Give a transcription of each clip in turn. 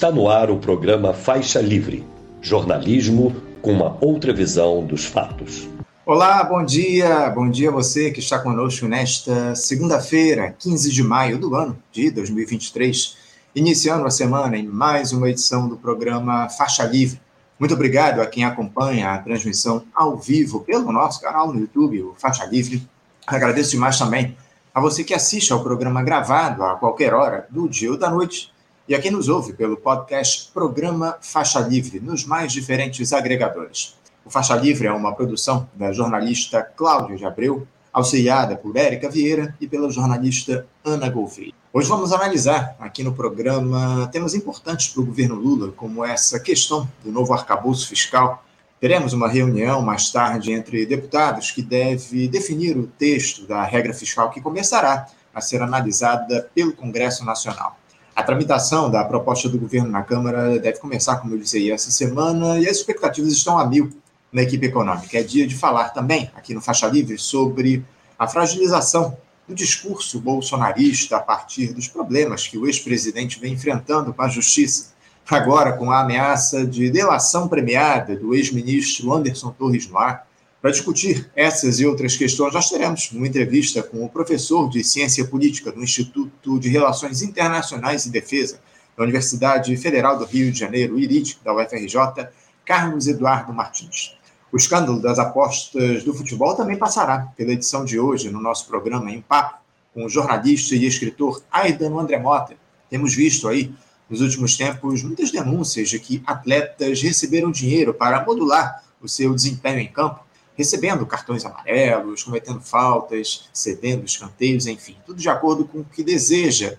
Está no ar o programa Faixa Livre jornalismo com uma outra visão dos fatos. Olá, bom dia. Bom dia a você que está conosco nesta segunda-feira, 15 de maio do ano de 2023, iniciando a semana em mais uma edição do programa Faixa Livre. Muito obrigado a quem acompanha a transmissão ao vivo pelo nosso canal no YouTube, o Faixa Livre. Agradeço demais também a você que assiste ao programa gravado a qualquer hora do dia ou da noite e a quem nos ouve pelo podcast Programa Faixa Livre, nos mais diferentes agregadores. O Faixa Livre é uma produção da jornalista Cláudia de Abreu, auxiliada por Érica Vieira e pela jornalista Ana Gouveia. Hoje vamos analisar aqui no programa temas importantes para o governo Lula, como essa questão do novo arcabouço fiscal. Teremos uma reunião mais tarde entre deputados que deve definir o texto da regra fiscal que começará a ser analisada pelo Congresso Nacional. A tramitação da proposta do governo na Câmara deve começar, como eu disse essa semana, e as expectativas estão a mil na equipe econômica. É dia de falar também, aqui no Faixa Livre, sobre a fragilização do discurso bolsonarista a partir dos problemas que o ex-presidente vem enfrentando com a justiça. Agora, com a ameaça de delação premiada do ex-ministro Anderson Torres no ar, para discutir essas e outras questões, nós teremos uma entrevista com o professor de Ciência Política do Instituto de Relações Internacionais e Defesa da Universidade Federal do Rio de Janeiro, IRID, da UFRJ, Carlos Eduardo Martins. O escândalo das apostas do futebol também passará pela edição de hoje no nosso programa em Papo, com o jornalista e escritor Aidan André Mota. Temos visto aí, nos últimos tempos, muitas denúncias de que atletas receberam dinheiro para modular o seu desempenho em campo recebendo cartões amarelos, cometendo faltas, cedendo escanteios, enfim, tudo de acordo com o que deseja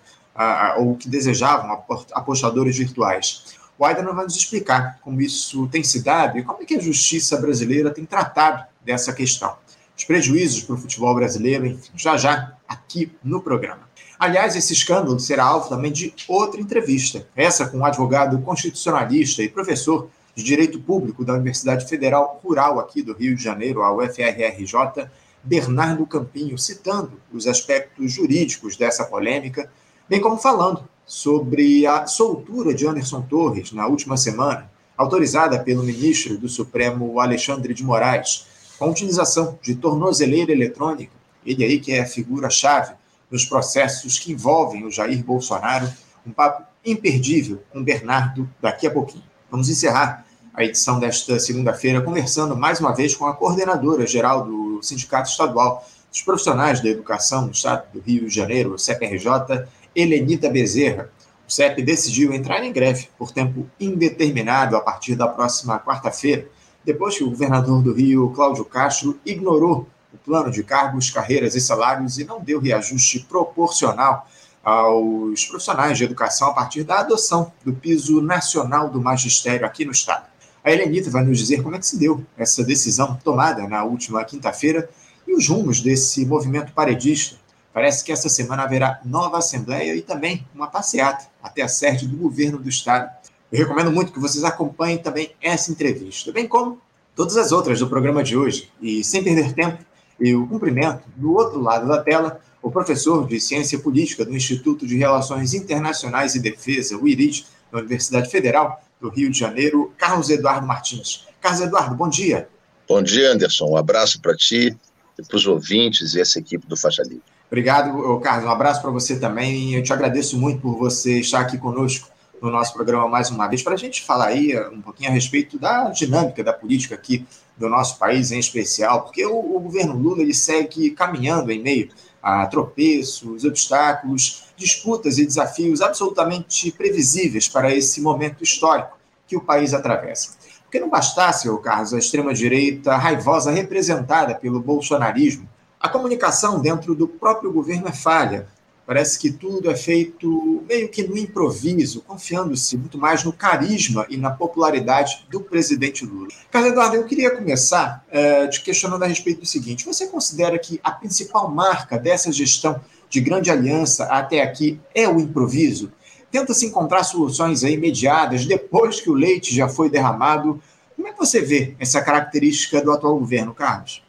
ou o que desejavam apostadores virtuais. O Aidan vai nos explicar como isso tem se dado e como é que a justiça brasileira tem tratado dessa questão. Os prejuízos para o futebol brasileiro, enfim, já já aqui no programa. Aliás, esse escândalo será alvo também de outra entrevista, essa com um advogado constitucionalista e professor de Direito Público da Universidade Federal Rural aqui do Rio de Janeiro, a UFRRJ, Bernardo Campinho, citando os aspectos jurídicos dessa polêmica, bem como falando sobre a soltura de Anderson Torres na última semana, autorizada pelo ministro do Supremo Alexandre de Moraes, com utilização de tornozeleira eletrônica, ele aí que é a figura-chave nos processos que envolvem o Jair Bolsonaro, um papo imperdível com Bernardo daqui a pouquinho. Vamos encerrar a edição desta segunda-feira conversando mais uma vez com a coordenadora geral do Sindicato Estadual dos Profissionais da Educação do Estado do Rio de Janeiro, o CEPRJ, Helenita Bezerra. O CEP decidiu entrar em greve por tempo indeterminado a partir da próxima quarta-feira, depois que o governador do Rio, Cláudio Castro, ignorou o plano de cargos, carreiras e salários e não deu reajuste proporcional aos profissionais de educação a partir da adoção do piso nacional do magistério aqui no Estado. A Helenita vai nos dizer como é que se deu essa decisão tomada na última quinta-feira e os rumos desse movimento paredista. Parece que essa semana haverá nova assembleia e também uma passeata até a sede do governo do Estado. Eu recomendo muito que vocês acompanhem também essa entrevista, bem como todas as outras do programa de hoje. E sem perder tempo, eu cumprimento do outro lado da tela o professor de Ciência Política do Instituto de Relações Internacionais e Defesa, o IRID, da Universidade Federal do Rio de Janeiro, Carlos Eduardo Martins. Carlos Eduardo, bom dia. Bom dia, Anderson. Um abraço para ti e para os ouvintes e essa equipe do Faixa Livre. Obrigado, Carlos. Um abraço para você também. Eu te agradeço muito por você estar aqui conosco no nosso programa mais uma vez, para a gente falar aí um pouquinho a respeito da dinâmica da política aqui do nosso país em especial, porque o, o governo Lula ele segue caminhando em meio a tropeços, obstáculos, disputas e desafios absolutamente previsíveis para esse momento histórico que o país atravessa. Porque não bastasse, o Carlos, a extrema-direita raivosa representada pelo bolsonarismo, a comunicação dentro do próprio governo é falha, Parece que tudo é feito meio que no improviso, confiando-se muito mais no carisma e na popularidade do presidente Lula. Carlos Eduardo, eu queria começar é, te questionando a respeito do seguinte: você considera que a principal marca dessa gestão de grande aliança até aqui é o improviso? Tenta-se encontrar soluções aí imediatas depois que o leite já foi derramado. Como é que você vê essa característica do atual governo, Carlos?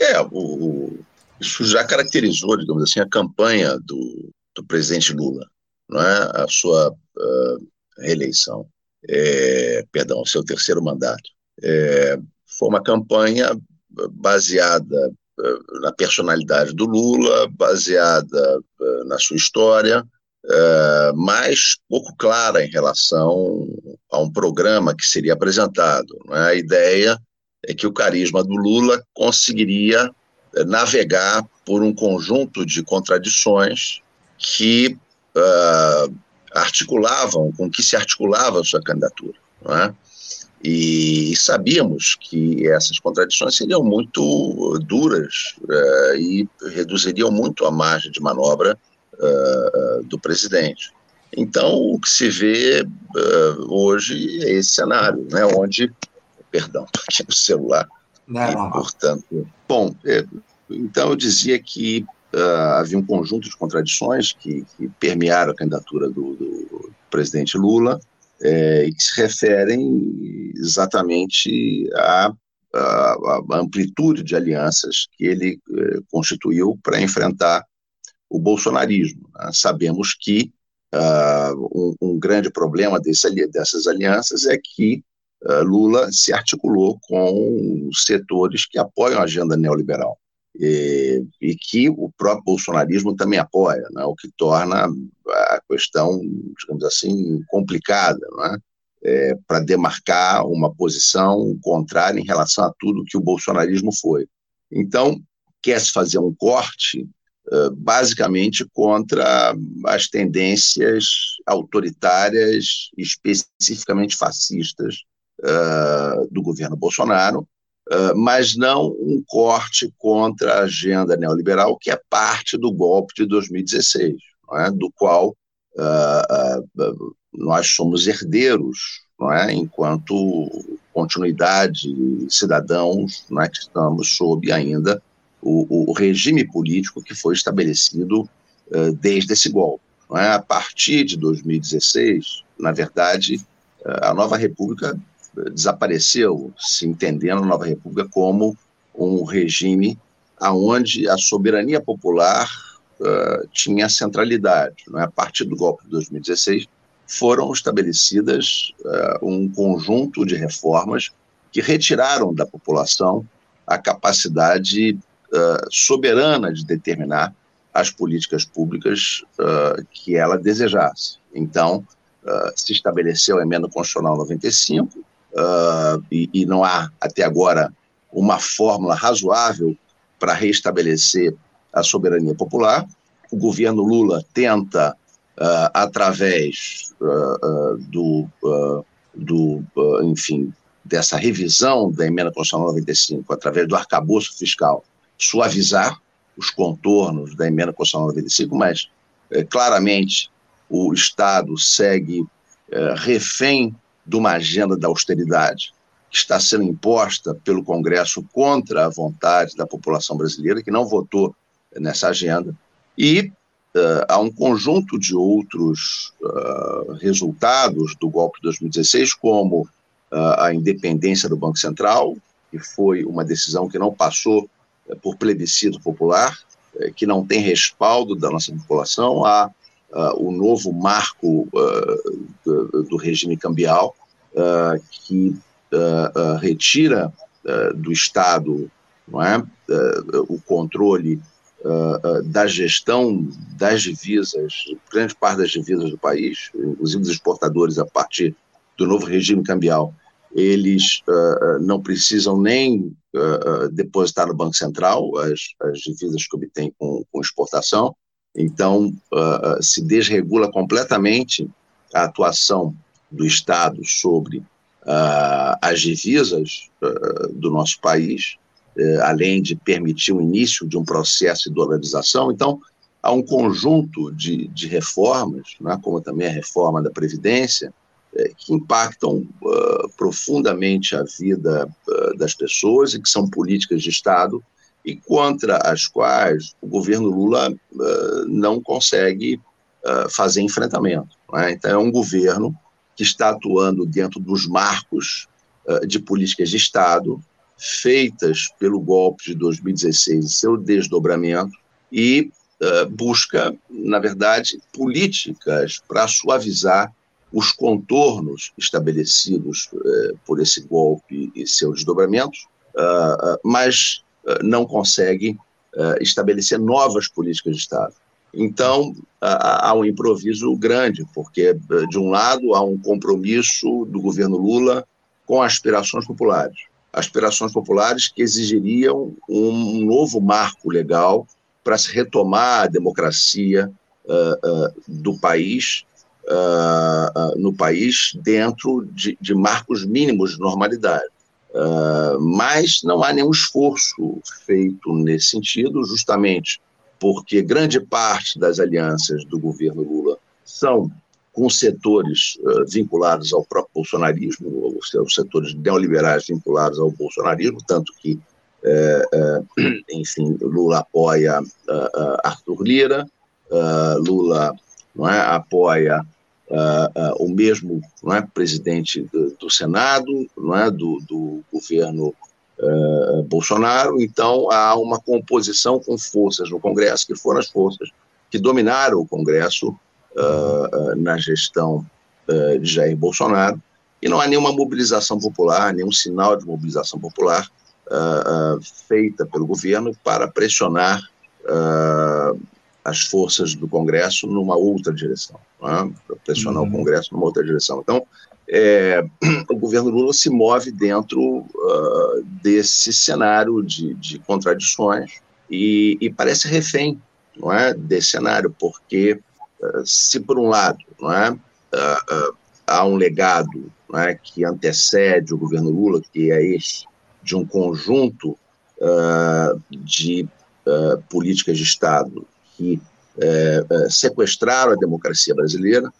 É, o, isso já caracterizou, digamos assim, a campanha do, do presidente Lula, não é? A sua uh, reeleição, é, perdão, o seu terceiro mandato. É, foi uma campanha baseada eh, na personalidade do Lula, baseada eh, na sua história, eh, mas pouco clara em relação a um programa que seria apresentado. É? A ideia é que o carisma do Lula conseguiria navegar por um conjunto de contradições que uh, articulavam, com que se articulava a sua candidatura. É? E sabíamos que essas contradições seriam muito duras uh, e reduziriam muito a margem de manobra uh, do presidente. Então, o que se vê hoje é esse cenário, né, onde. Perdão, aqui no celular. Não, e, portanto. Bom, é, então eu dizia que havia um conjunto de contradições que, que permearam a candidatura do, do presidente Lula é, e que se referem exatamente à, à, à amplitude de alianças que ele é, constituiu para enfrentar o bolsonarismo. Né? Sabemos que uh, um, um, grande problema desse, dessas alianças é que uh, Lula se articulou com setores que apoiam a agenda neoliberal. E, e, que o próprio bolsonarismo também apoia, né, o que torna a questão, digamos assim, complicada, né, é, para demarcar uma posição contrária em relação a tudo que o bolsonarismo foi. Então, quer-se fazer um corte uh, basicamente contra as tendências autoritárias, especificamente fascistas, uh, do governo Bolsonaro, ah, mas não um corte contra a agenda neoliberal, que é parte do golpe de 2016, é? do qual uh, uh, nós somos herdeiros, é? enquanto continuidade cidadãos é? que estamos sob ainda o, o regime político que foi estabelecido desde esse golpe. É? A partir de 2016, na verdade, a nova república desapareceu, se entendendo a Nova República como um regime aonde a soberania popular uh, tinha centralidade. Não é? A partir do golpe de 2016, foram estabelecidas uh, um conjunto de reformas que retiraram da população a capacidade uh, soberana de determinar as políticas públicas que ela desejasse. Então, se estabeleceu a emenda constitucional 95, uh, e, e não há até agora uma fórmula razoável para restabelecer a soberania popular. O governo Lula tenta, uh, através uh, uh, do, do enfim, dessa revisão da emenda constitucional 95, através do arcabouço fiscal, suavizar os contornos da emenda constitucional 95, mas claramente o Estado segue refém de uma agenda da austeridade que está sendo imposta pelo Congresso contra a vontade da população brasileira, que não votou nessa agenda, e uh, há um conjunto de outros uh, resultados do golpe de 2016, como uh, a independência do Banco Central, que foi uma decisão que não passou por plebiscito popular, que não tem respaldo da nossa população, há o novo marco uh, do, do, regime cambial, uh, que retira do Estado é, o controle da gestão das divisas, grande parte das divisas do país, inclusive dos exportadores, a partir do novo regime cambial, eles uh, não precisam nem uh, depositar no Banco Central as, as divisas que obtêm com, com exportação, então, uh, se desregula completamente a atuação do Estado sobre uh, as divisas uh, do nosso país, além de permitir o início de um processo de dolarização. Então, há um conjunto de, de reformas, né, como também a reforma da Previdência, que impactam profundamente a vida das pessoas e que são políticas de Estado e contra as quais o governo Lula uh, não consegue uh, fazer enfrentamento. Né? Então, é um governo que está atuando dentro dos marcos uh, de políticas de Estado feitas pelo golpe de 2016 e seu desdobramento e busca, na verdade, políticas para suavizar os contornos estabelecidos por esse golpe e seus desdobramentos, mas não consegue estabelecer novas políticas de Estado. Então, há um improviso grande, porque, de um lado, há um compromisso do governo Lula com aspirações populares. Aspirações populares que exigiriam um novo marco legal para se retomar a democracia uh, uh, do país, uh, no país, dentro de, de, marcos mínimos de normalidade. Mas não há nenhum esforço feito nesse sentido, justamente porque grande parte das alianças do governo Lula são com setores uh, vinculados ao próprio bolsonarismo, os setores neoliberais vinculados ao bolsonarismo, tanto que, uh, enfim, Lula apoia Arthur Lira, Lula é, apoia o mesmo não é, presidente do, do Senado, não é, do, do governo uh, Bolsonaro, então há uma composição com forças no Congresso, que foram as forças que dominaram o Congresso uh, na gestão de Jair Bolsonaro, e não há nenhuma mobilização popular, nenhum sinal de mobilização popular feita pelo governo para pressionar as forças do Congresso numa outra direção, é? para pressionar uhum. o Congresso numa outra direção. Então, é, o governo Lula se move dentro uh, desse cenário de, de contradições e, e, parece refém não é, desse cenário, porque uh, se por um lado não é, uh, há um legado não é, que antecede o governo Lula, que é esse de um conjunto de políticas de Estado que sequestraram a democracia brasileira,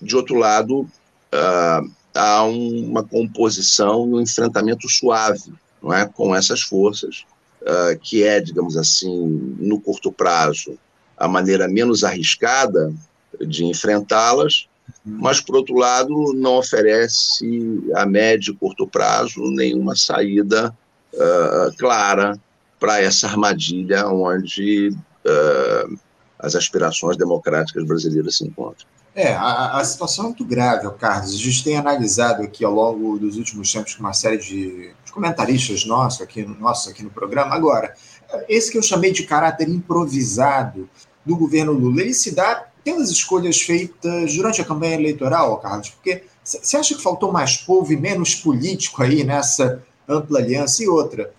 de outro lado, uh, há uma composição e um enfrentamento suave não é, com essas forças, uh, que é, digamos assim, no curto prazo, a maneira menos arriscada de enfrentá-las, uhum. mas, por outro lado, não oferece a médio e curto prazo nenhuma saída uh, clara para essa armadilha onde uh, as aspirações democráticas brasileiras se encontram. É, a, a, situação é muito grave, Carlos. A gente tem analisado aqui ao longo dos últimos tempos com uma série de, de comentaristas nossos aqui, nossos aqui no programa. Agora, esse que eu chamei de caráter improvisado do governo Lula, ele se dá pelas escolhas feitas durante a campanha eleitoral, Carlos, porque você acha que faltou mais povo e menos político aí nessa ampla aliança? E outra,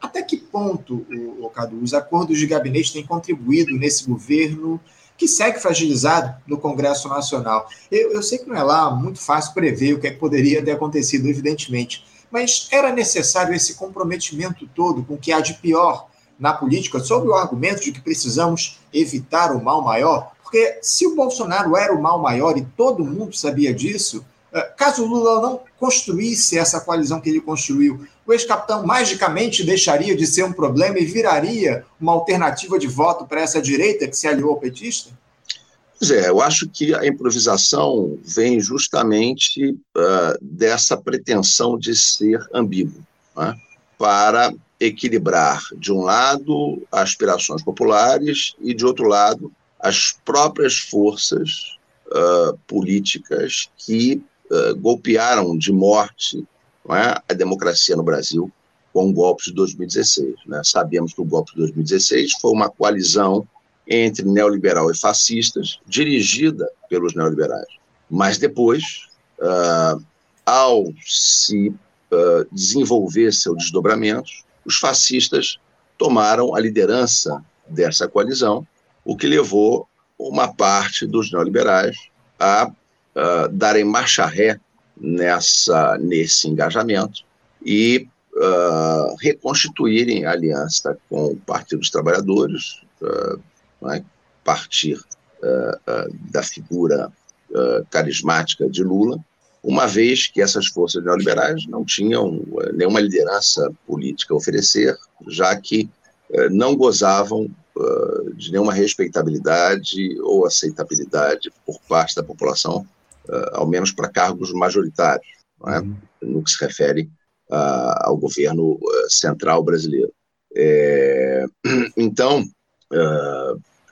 até que ponto, o, Cadu, os acordos de gabinete têm contribuído nesse governo que segue fragilizado no Congresso Nacional. Eu, eu sei que não é lá muito fácil prever o que, é que poderia ter acontecido, evidentemente, mas era necessário esse comprometimento todo com o que há de pior na política, sob o argumento de que precisamos evitar o mal maior, porque se o Bolsonaro era o mal maior e todo mundo sabia disso, caso Lula não construísse essa coalizão que ele construiu, o ex-capitão magicamente deixaria de ser um problema e viraria uma alternativa de voto para essa direita que se aliou ao petista? Pois é, eu acho que a improvisação vem justamente uh, dessa pretensão de ser ambíguo, né? para equilibrar, de um lado, aspirações populares e, de outro lado, as próprias forças uh, políticas que uh, golpearam de morte é, a democracia no Brasil com o golpe de 2016. Né? Sabemos que o golpe de 2016 foi uma coalizão entre neoliberal e fascistas, dirigida pelos neoliberais. Mas depois, uh, ao se uh, desenvolver seus desdobramentos, os fascistas tomaram a liderança dessa coalizão, o que levou uma parte dos neoliberais a uh, darem marcha ré nessa, nesse engajamento e uh, reconstituírem a aliança com o Partido dos Trabalhadores, uh, né, partir da figura carismática de Lula, uma vez que essas forças neoliberais não tinham nenhuma liderança política a oferecer, já que não gozavam de nenhuma respeitabilidade ou aceitabilidade por parte da população ao menos para cargos majoritários, é? uhum. no que se refere uh, ao governo uh, central brasileiro. É, então,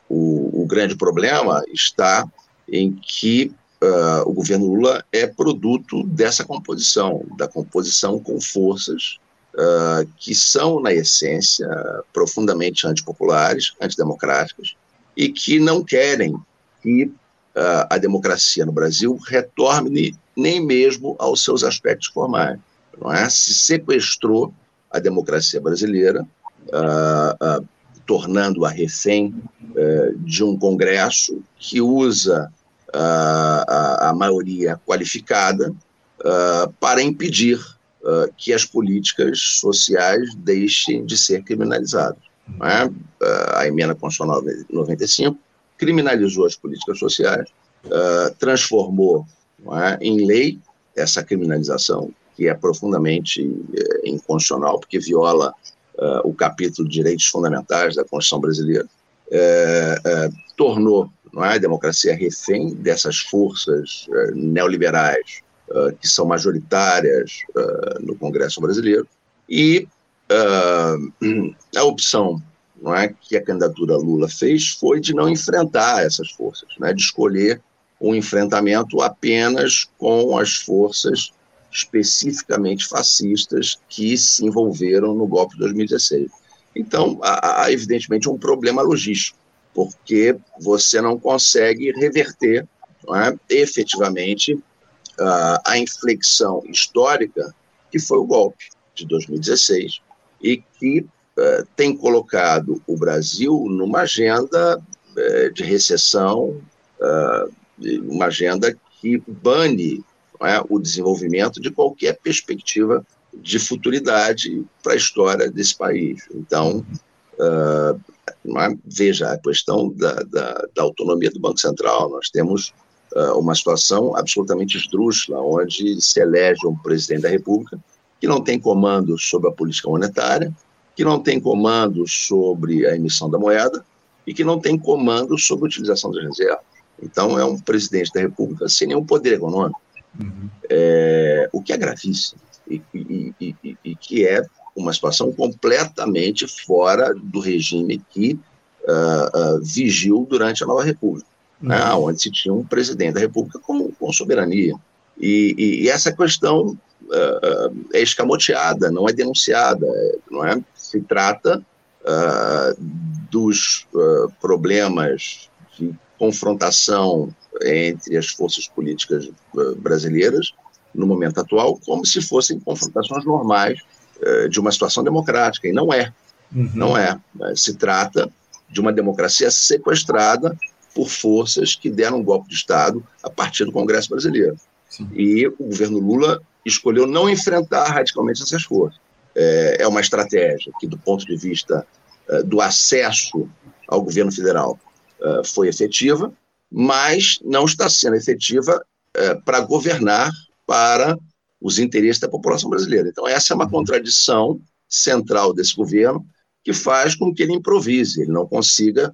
o, o, grande problema está em que uh, o governo Lula é produto dessa composição, da composição com forças uh, que são, na essência, profundamente antipopulares, antidemocráticas, e que não querem que uh, a democracia no Brasil retorne nem mesmo aos seus aspectos formais. Não é? Se sequestrou a democracia brasileira, tornando-a refém de um Congresso que usa a, maioria qualificada uh, para impedir uh, que as políticas sociais deixem de ser criminalizadas. É? Uh, a emenda constitucional 95 criminalizou as políticas sociais, transformou é, em lei essa criminalização, que é profundamente eh, inconstitucional, porque viola o capítulo de direitos fundamentais da Constituição brasileira, eh, eh, tornou não é? A democracia refém dessas forças uh, neoliberais uh, que são majoritárias uh, no Congresso brasileiro e a opção não é, que a candidatura Lula fez foi de não enfrentar essas forças, né, de escolher um enfrentamento apenas com as forças especificamente fascistas que se envolveram no golpe de 2016. Então, há, evidentemente um problema logístico porque você não consegue reverter não é, efetivamente a inflexão histórica que foi o golpe de 2016 e que uh, tem colocado o Brasil numa agenda uh, de recessão, uma agenda que bane é, o desenvolvimento de qualquer perspectiva de futuridade para a história desse país. Então, uh, veja, a questão da, da, da, autonomia do Banco Central, nós temos uma situação absolutamente esdrúxula, onde se elege um presidente da República que não tem comando sobre a política monetária, que não tem comando sobre a emissão da moeda e que não tem comando sobre a utilização das reservas. Então, é um presidente da República sem nenhum poder econômico, uhum. é, o que é gravíssimo e, e, e, e que é uma situação completamente fora do regime que uh, uh, vigiu durante a Nova República, né, uhum. né, onde se tinha um presidente da República com, com soberania. E, essa questão uh, é escamoteada, não é denunciada, não é? Se trata dos problemas de confrontação entre as forças políticas brasileiras no momento atual, como se fossem confrontações normais de uma situação democrática, e não é. Uhum. Não é. Se trata de uma democracia sequestrada por forças que deram um golpe de Estado a partir do Congresso brasileiro. Sim. E o governo Lula escolheu não enfrentar radicalmente essas forças. É, é uma estratégia que, do ponto de vista uh, do acesso ao governo federal, uh, foi efetiva, mas não está sendo efetiva para governar para os interesses da população brasileira. Então, essa é uma contradição central desse governo que faz com que ele improvise, ele não consiga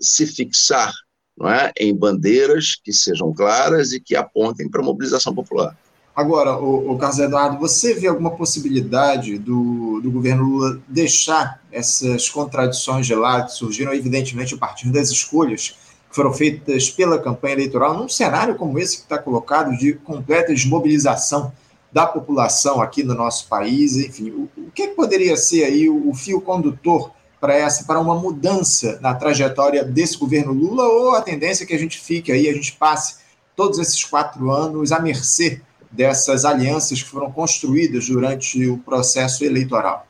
se fixar não é, em bandeiras que sejam claras e que apontem para a mobilização popular. Agora, o, o Carlos Eduardo, você vê alguma possibilidade do, do governo Lula deixar essas contradições de lado? Que surgiram, evidentemente, a partir das escolhas foram feitas pela campanha eleitoral, num cenário como esse que está colocado, de completa desmobilização da população aqui no nosso país, enfim, o, o que, que, poderia ser aí o, o fio condutor para essa, para uma mudança na trajetória desse governo Lula, ou a tendência é que a gente fique aí, a gente passe todos esses quatro anos à mercê dessas alianças que foram construídas durante o processo eleitoral?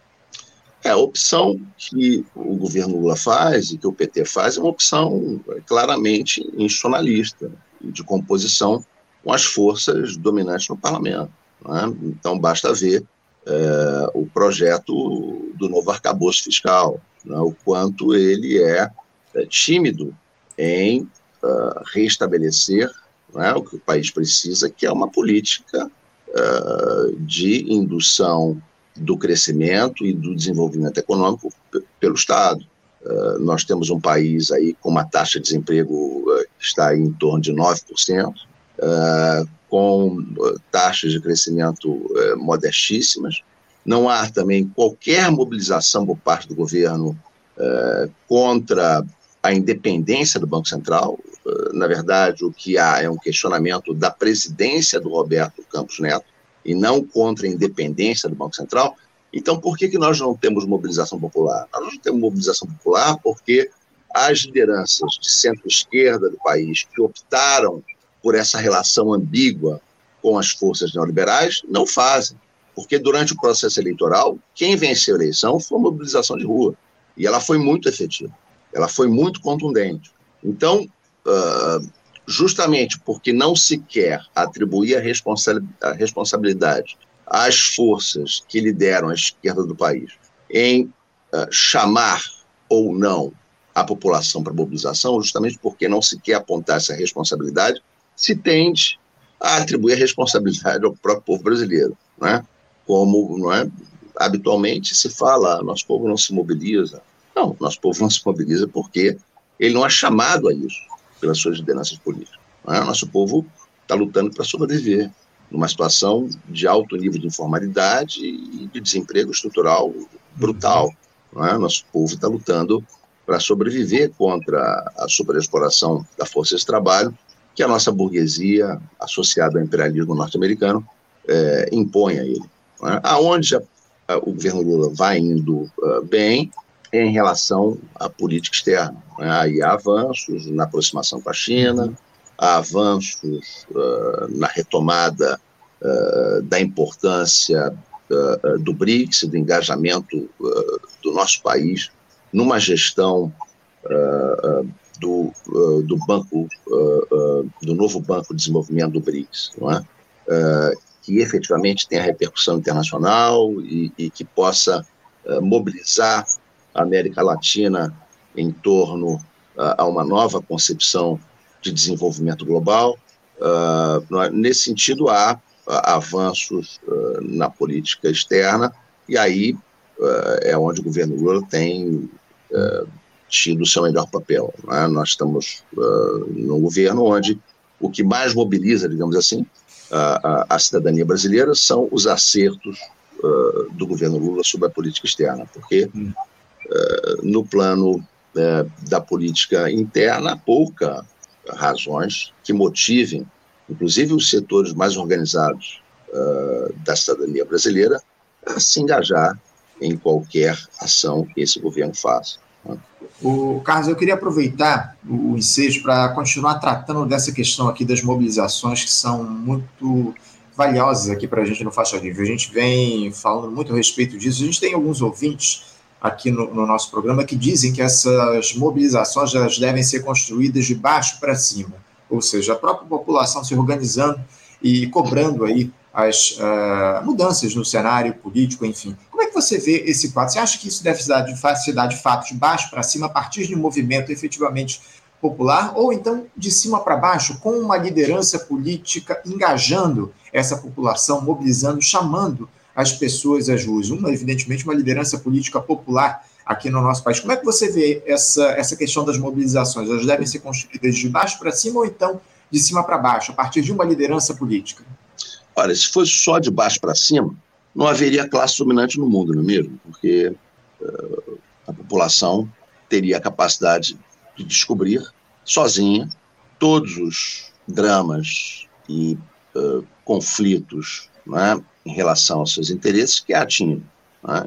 É, a opção que o governo Lula faz e que o PT faz é uma opção claramente institucionalista, de composição com as forças dominantes no parlamento. Né? Então, basta ver é, o projeto do novo arcabouço fiscal, né? o quanto ele é, é tímido em uh, restabelecer né, o que o país precisa, que é uma política uh, de indução do crescimento e do desenvolvimento econômico pelo Estado. Uh, nós temos um país aí com uma taxa de desemprego uh, que está em torno de 9%, uh, com taxas de crescimento modestíssimas. Não há também qualquer mobilização por parte do governo contra a independência do Banco Central. Na verdade, o que há é um questionamento da presidência do Roberto Campos Neto e não contra a independência do Banco Central. Então, por que, que nós não temos mobilização popular? Nós não temos mobilização popular porque as lideranças de centro-esquerda do país que optaram por essa relação ambígua com as forças neoliberais não fazem. Porque durante o processo eleitoral, quem venceu a eleição foi a mobilização de rua. E ela foi muito efetiva, ela foi muito contundente. Então, uh, justamente porque não se quer atribuir a, responsa a responsabilidade às forças que lideram a esquerda do país em uh, chamar ou não a população para mobilização, justamente porque não se quer apontar essa responsabilidade, se tende a atribuir a responsabilidade ao próprio povo brasileiro, né? Como não é? habitualmente se fala, nosso povo não se mobiliza. Não, nosso povo não se mobiliza porque ele não é chamado a isso pelas suas lideranças políticas. É? Nosso povo está lutando para sobreviver numa situação de alto nível de informalidade e de desemprego estrutural brutal. É? Nosso povo está lutando para sobreviver contra a superexploração da força de trabalho que a nossa burguesia, associada ao imperialismo norte-americano, é, impõe a ele. É? Aonde já, o governo Lula vai indo uh, bem em relação à política externa. Né? Aí há avanços na aproximação com a China, há avanços uh, na retomada uh, da importância uh, do BRICS, do engajamento do nosso país numa gestão do, do banco, do novo Banco de Desenvolvimento do BRICS, não é? que efetivamente tenha repercussão internacional e, e que possa mobilizar América Latina em torno a uma nova concepção de desenvolvimento global. Uh, nesse sentido, há uh, avanços uh, na política externa, e aí é onde o governo Lula tem tido o seu melhor papel. Né? Nós estamos num governo onde o que mais mobiliza, digamos assim, a, a, a cidadania brasileira são os acertos do governo Lula sobre a política externa, porque hum. No plano da política interna, pouca razões que motivem, inclusive os setores mais organizados uh, da cidadania brasileira, a se engajar em qualquer ação que esse governo faça. Né? O Carlos, eu queria aproveitar o ensejo para continuar tratando dessa questão aqui das mobilizações que são muito valiosas aqui para a gente no Faixa Livre. A gente vem falando muito a respeito disso. A gente tem alguns ouvintes aqui no, no, nosso programa que dizem que essas mobilizações elas devem ser construídas de baixo para cima, ou seja, a própria população se organizando e cobrando aí as uh, mudanças no cenário político, enfim. Como é que você vê esse quadro? Você acha que isso deve se dar se dar de fato de baixo para cima, a partir de um movimento efetivamente popular, ou então de cima para baixo, com uma liderança política engajando essa população, mobilizando, chamando as pessoas às ruas. Uma, evidentemente, uma liderança política popular aqui no nosso país. Como é que você vê essa, essa questão das mobilizações? Elas devem ser construídas de baixo para cima ou então de cima para baixo, a partir de uma liderança política? Olha, se fosse só de baixo para cima, não haveria classe dominante no mundo, não é mesmo? Porque uh, a população teria a capacidade de descobrir sozinha todos os dramas e uh, conflitos é? Em relação aos seus interesses que a tinham. É?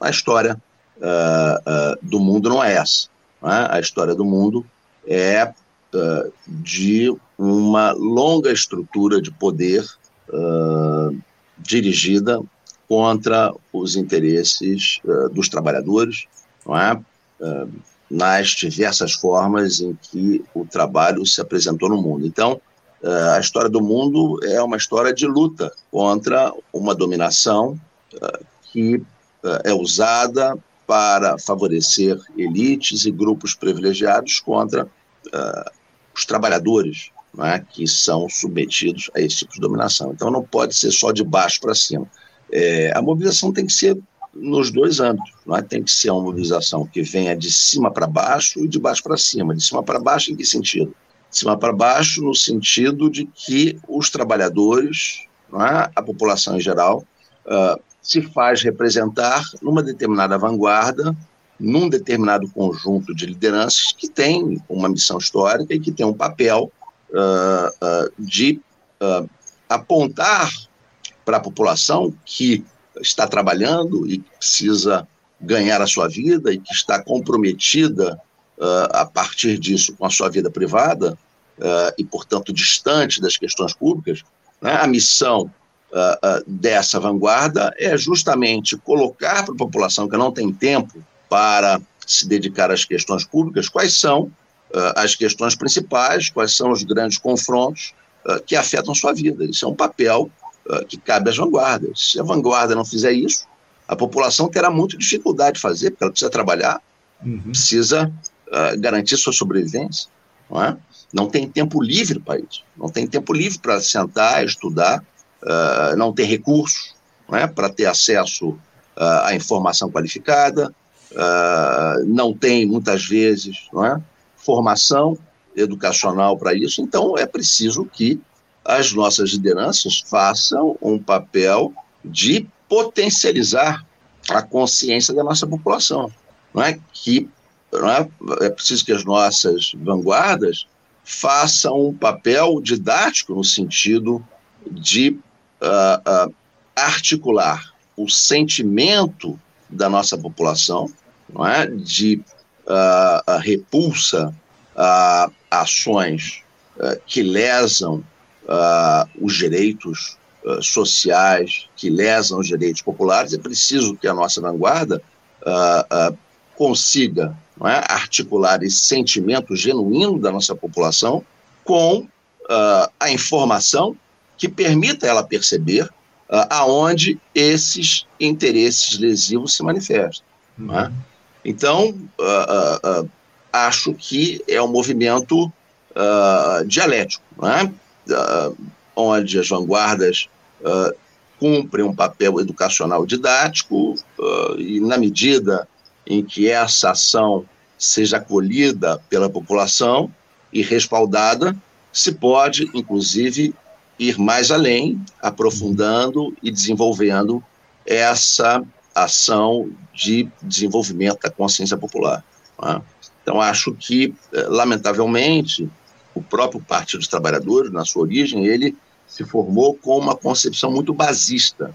A história uh, uh, do mundo não é essa. É? A história do mundo é uh, de uma longa estrutura de poder dirigida contra os interesses dos trabalhadores, não é? nas diversas formas em que o trabalho se apresentou no mundo. Então, a história do mundo é uma história de luta contra uma dominação uh, que uh, é usada para favorecer elites e grupos privilegiados contra os trabalhadores, é, que são submetidos a esse tipo de dominação. Então não pode ser só de baixo para cima. É, a mobilização tem que ser nos dois âmbitos. Não é? Tem que ser uma mobilização que venha de cima para baixo e de baixo para cima. De cima para baixo, em que sentido? De cima para baixo, no sentido de que os trabalhadores, é? a população em geral, uh, se faz representar numa determinada vanguarda num determinado conjunto de lideranças que tem uma missão histórica e que tem um papel uh, uh, de uh, apontar para a população que está trabalhando e precisa ganhar a sua vida e que está comprometida a partir disso com a sua vida privada e, portanto, distante das questões públicas, né? a missão dessa vanguarda é justamente colocar para a população que não tem tempo para se dedicar às questões públicas, quais são uh, as questões principais, quais são os grandes confrontos uh, que afetam sua vida. Isso é um papel uh, que cabe às vanguardas. Se a vanguarda não fizer isso, a população terá muita dificuldade de fazer, porque ela precisa trabalhar, uhum. precisa garantir sua sobrevivência. Não, é? não tem tempo livre para isso, não tem tempo livre para sentar, estudar, não tem recursos é? para ter acesso à informação qualificada, uh, não tem, muitas vezes, não é? formação educacional para isso, então é preciso que as nossas lideranças façam um papel de potencializar a consciência da nossa população. Não é? Que não é? é preciso que as nossas vanguardas façam um papel didático no sentido de uh, uh, articular o sentimento da nossa população, não é? de uh, repulsa a ações que lesam os direitos sociais, que lesam os direitos populares. É preciso que a nossa vanguarda consiga não é? articular esse sentimento genuíno da nossa população com a informação que permita ela perceber uh, aonde esses interesses lesivos se manifestam. Uhum. Né? Então, uh, uh, acho que é um movimento dialético, né? onde as vanguardas cumprem um papel educacional didático e, na medida em que essa ação seja acolhida pela população e respaldada, se pode, inclusive, ir mais além, aprofundando e desenvolvendo essa ação de desenvolvimento da consciência popular. Né? Então, acho que, eh, lamentavelmente, o próprio Partido dos Trabalhadores, na sua origem, ele se formou com uma concepção muito basista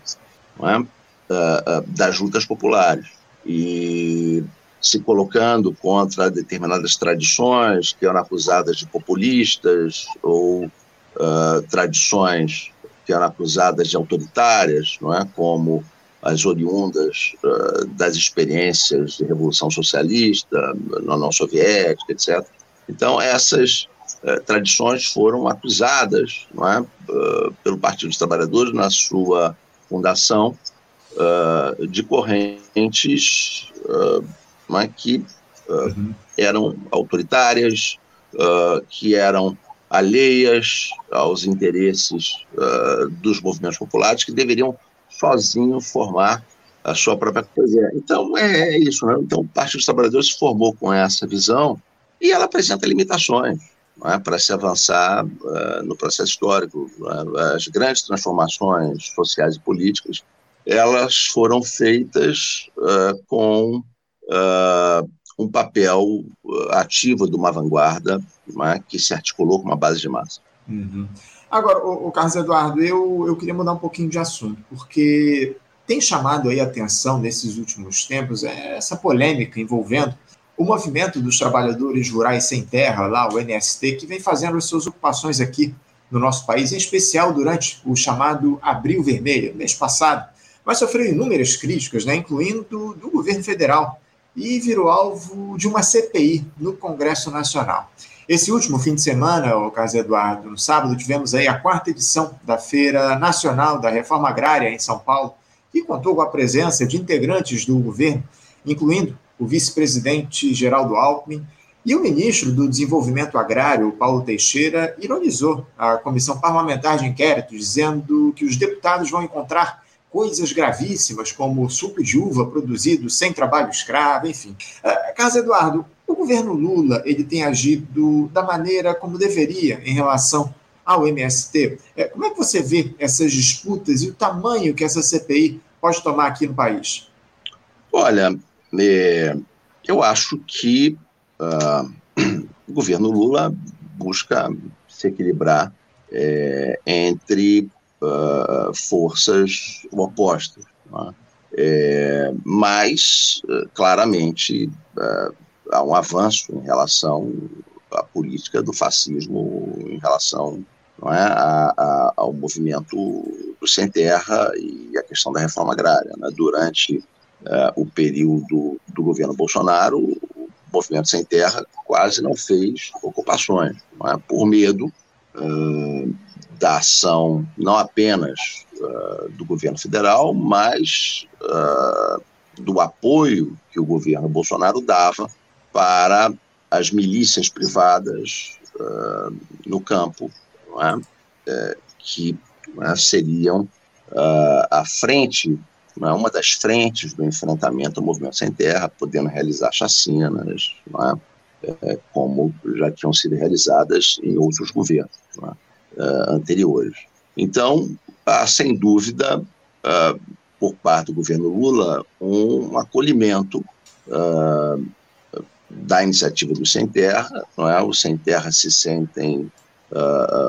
é? uh, uh, das lutas populares e se colocando contra determinadas tradições que eram acusadas de populistas ou uh, tradições que eram acusadas de autoritárias, não é? como as oriundas uh, das experiências de revolução socialista, na União Soviética, etc. Então, essas uh, tradições foram acusadas não é? pelo Partido dos Trabalhadores na sua fundação de correntes é? que uhum. eram autoritárias, que eram alheias aos interesses uh, dos movimentos populares que deveriam sozinho formar a sua própria coisa. Então é, é isso, né? Então o Partido dos Trabalhadores se formou com essa visão e ela apresenta limitações é? para se avançar uh, no processo histórico. É? As grandes transformações sociais e políticas elas foram feitas uh, com um papel ativo de uma vanguarda né, que se articulou com uma base de massa. Uhum. Agora, o, o, Carlos Eduardo, eu, eu queria mudar um pouquinho de assunto, porque tem chamado aí a atenção nesses últimos tempos é, essa polêmica envolvendo o movimento dos trabalhadores rurais sem terra, lá o NST, que vem fazendo as suas ocupações aqui no nosso país, em especial durante o chamado Abril Vermelho, mês passado, mas sofreu inúmeras críticas, né, incluindo do governo federal, e virou alvo de uma CPI no Congresso Nacional. Esse último fim de semana, o Carlos Eduardo, no sábado, tivemos aí a quarta edição da Feira Nacional da Reforma Agrária em São Paulo, que contou com a presença de integrantes do governo, incluindo o vice-presidente Geraldo Alckmin, e o ministro do Desenvolvimento Agrário, Paulo Teixeira, ironizou a comissão parlamentar de inquérito, dizendo que os deputados vão encontrar coisas gravíssimas, como suco de uva produzido sem trabalho escravo, enfim. Uh, Carlos Eduardo, o governo Lula ele tem agido da maneira como deveria em relação ao MST. É, como é que você vê essas disputas e o tamanho que essa CPI pode tomar aqui no país? Olha, é, eu acho que uh, o governo Lula busca se equilibrar é, entre uh, forças opostas. Né? É, mas, claramente, uh, há um avanço em relação à política do fascismo, em relação é, a, a, ao movimento sem terra e a questão da reforma agrária. Né? Durante uh, o período do governo Bolsonaro, o movimento sem terra quase não fez ocupações, é? por medo uh, da ação não apenas uh, do governo federal, mas uh, do apoio que o governo Bolsonaro dava para as milícias privadas uh, no campo, é? que é, seriam a frente, é? uma das frentes do enfrentamento ao movimento sem terra, podendo realizar chacinas, é? como já tinham sido realizadas em outros governos uh, anteriores. Então, há sem dúvida, uh, por parte do governo Lula, um acolhimento uh, da iniciativa do Sem Terra, não é? Os Sem Terra se sentem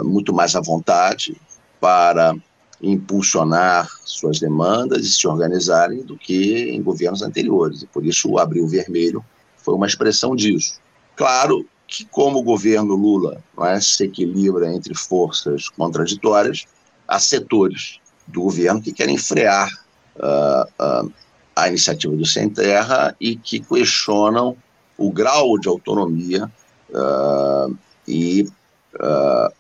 muito mais à vontade para impulsionar suas demandas e se organizarem do que em governos anteriores. E por isso o Abril Vermelho foi uma expressão disso. Claro que, como o governo Lula é, se equilibra entre forças contraditórias, há setores do governo que querem frear uh, uh, a iniciativa do Sem Terra e que questionam o grau de autonomia uh, e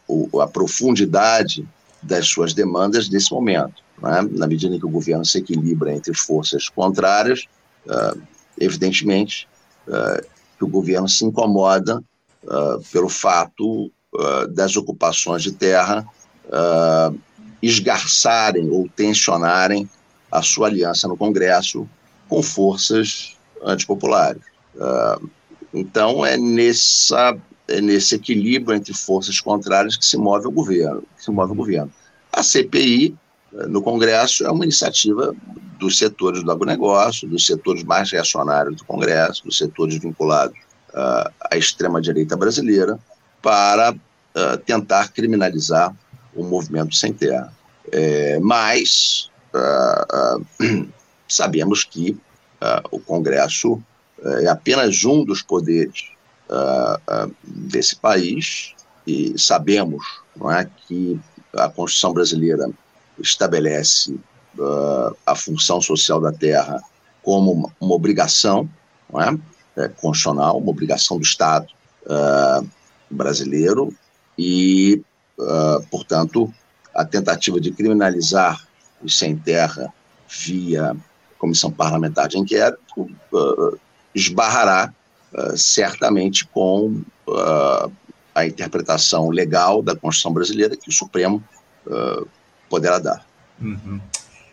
o, a profundidade das suas demandas nesse momento. É? Na medida em que o governo se equilibra entre forças contrárias, evidentemente que o governo se incomoda uh, pelo fato uh, das ocupações de terra uh, esgarçarem ou tensionarem a sua aliança no Congresso com forças antipopulares. então, é, nessa, é nesse equilíbrio entre forças contrárias que se move o governo. se move o governo. A CPI no Congresso é uma iniciativa dos setores do agronegócio, dos setores mais reacionários do Congresso, dos setores vinculados uh, a extrema-direita brasileira para uh, tentar criminalizar o movimento sem terra. É, mas uh, sabemos que o Congresso é apenas um dos poderes desse país e sabemos não é, que a Constituição brasileira estabelece a função social da terra como uma, uma obrigação, não é? É, constitucional, uma obrigação do Estado uh, brasileiro e, uh, portanto, a tentativa de criminalizar os sem terra via comissão parlamentar de inquérito uh, esbarrará certamente com a interpretação legal da Constituição brasileira que o Supremo poderá dar. Uhum.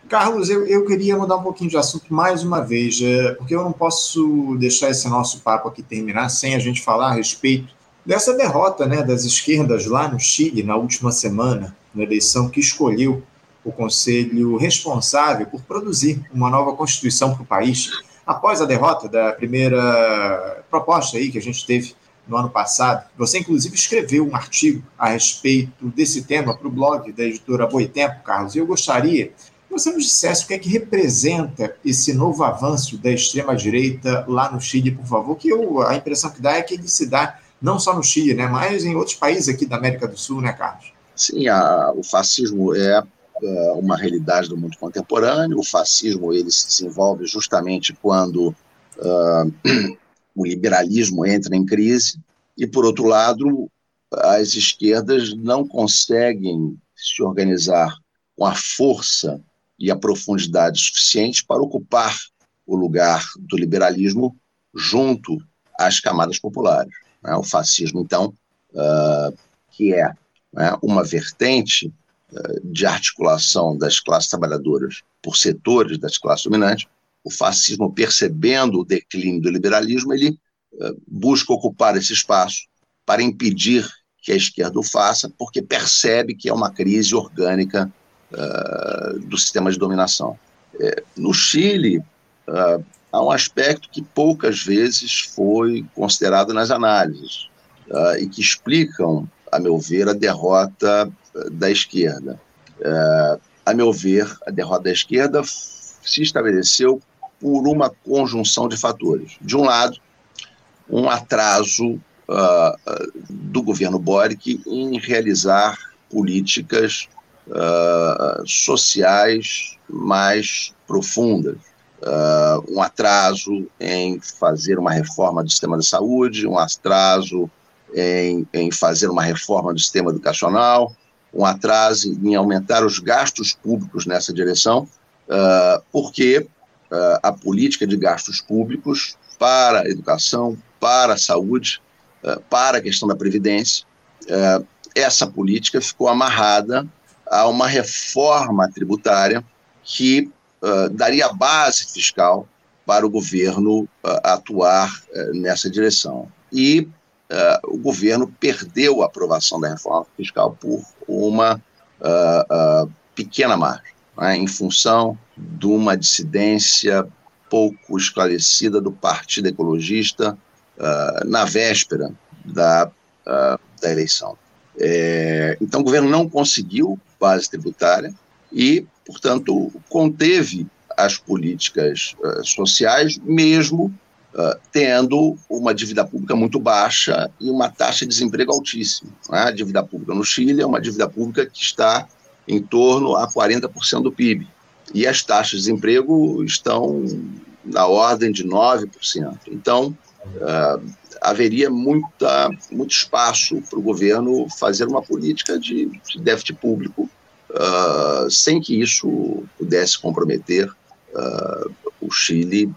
Carlos, eu, eu queria mudar um pouquinho de assunto mais uma vez, é, porque eu não posso deixar esse nosso papo aqui terminar sem a gente falar a respeito dessa derrota né, das esquerdas lá no Chile na última semana, na eleição que escolheu o conselho responsável por produzir uma nova constituição para o país, após a derrota da primeira proposta aí que a gente teve no ano passado. Você, inclusive, escreveu um artigo a respeito desse tema para o blog da editora Boitempo, Carlos, e eu gostaria você nos dissesse o que é que representa esse novo avanço da extrema-direita lá no Chile, por favor, que eu, a impressão que dá é que ele se dá não só no Chile, né, mas em outros países aqui da América do Sul, né, Carlos? Sim, a, o fascismo é, é uma realidade do mundo contemporâneo. O fascismo ele se desenvolve justamente quando uh, o liberalismo entra em crise e, por outro lado, as esquerdas não conseguem se organizar com a força e a profundidade suficiente para ocupar o lugar do liberalismo junto às camadas populares. Né? O fascismo, então, uh, que é né, uma vertente uh, de articulação das classes trabalhadoras por setores das classes dominantes, o fascismo, percebendo o declínio do liberalismo, ele uh, busca ocupar esse espaço para impedir que a esquerda o faça, porque percebe que é uma crise orgânica uh, do sistema de dominação. É, no Chile, uh, há um aspecto que poucas vezes foi considerado nas análises uh, e que explicam, a meu ver, a derrota da esquerda. Uh, a meu ver, a derrota da esquerda se estabeleceu por uma conjunção de fatores. De um lado, um atraso do governo Boric em realizar políticas uh, sociais mais profundas. Uh, um atraso em fazer uma reforma do sistema de saúde, um atraso em, em fazer uma reforma do sistema educacional, um atraso em aumentar os gastos públicos nessa direção, uh, porque uh, a política de gastos públicos para a educação, para a saúde, para a questão da previdência, essa política ficou amarrada a uma reforma tributária que daria base fiscal para o governo atuar nessa direção. E uh, o governo perdeu a aprovação da reforma fiscal por uma uh, uh, pequena margem, né, em função de uma dissidência pouco esclarecida do Partido Ecologista na véspera da, da eleição. É, então, o governo não conseguiu base tributária e, portanto, conteve as políticas sociais, mesmo uh, tendo uma dívida pública muito baixa e uma taxa de desemprego altíssima. Né? A dívida pública no Chile é uma dívida pública que está em torno a 40% do PIB. E as taxas de desemprego estão na ordem de 9%. Então, uh, haveria muita, muito espaço para o governo fazer uma política de, de déficit público, uh, sem que isso pudesse comprometer uh, o Chile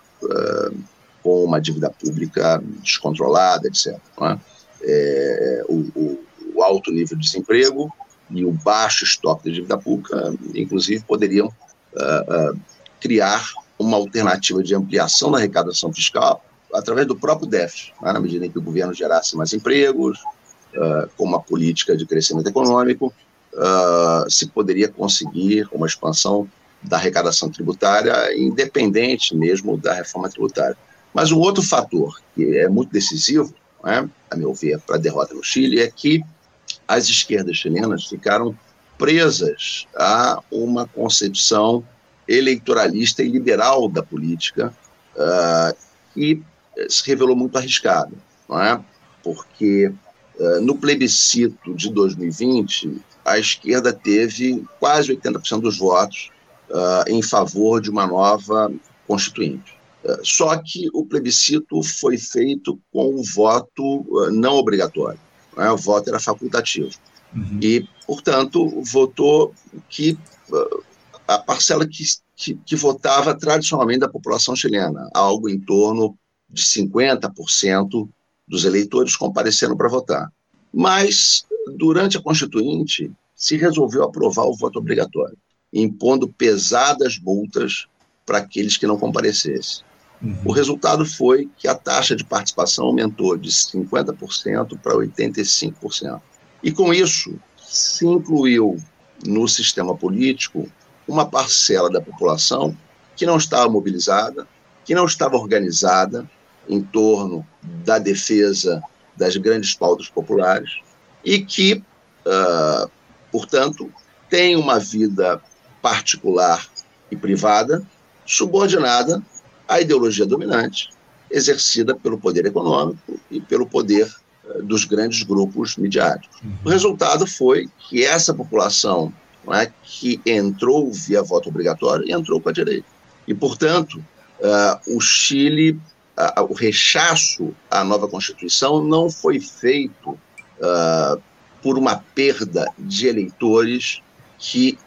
com uma dívida pública descontrolada, etc. É? É, o, o, o, alto nível de desemprego e o baixo estoque de dívida pública, inclusive, poderiam uh, uh, criar uma alternativa de ampliação da arrecadação fiscal através do próprio déficit, né? na medida em que o governo gerasse mais empregos, uh, com uma política de crescimento econômico, se poderia conseguir uma expansão da arrecadação tributária, independente mesmo da reforma tributária. Mas um outro fator que é muito decisivo, é, a meu ver, para a derrota no Chile, é que as esquerdas chilenas ficaram presas a uma concepção eleitoralista e liberal da política uh, se revelou muito arriscada, não é? porque uh, no plebiscito de 2020 a esquerda teve quase 80% dos votos uh, em favor de uma nova constituinte. Só que o plebiscito foi feito com o voto eh, não obrigatório, né? o voto era facultativo. Uhum. E, portanto, votou que eh, a parcela que, que, que, votava tradicionalmente da população chilena, algo em torno de 50% dos eleitores compareceram para votar. Mas, durante a Constituinte, se resolveu aprovar o voto obrigatório, impondo pesadas multas para aqueles que não comparecessem. Uhum. O resultado foi que a taxa de participação aumentou de 50% para 85%. E com isso, se incluiu no sistema político uma parcela da população que não estava mobilizada, que não estava organizada em torno da defesa das grandes pautas populares e que, uh, portanto, tem uma vida particular e privada subordinada a ideologia dominante, exercida pelo poder econômico e pelo poder uh, dos grandes grupos midiáticos. Uhum. O resultado foi que essa população é, que entrou via voto obrigatório entrou com a direita. E, portanto, uh, o Chile, uh, o rechaço à nova Constituição não foi feito por uma perda de eleitores que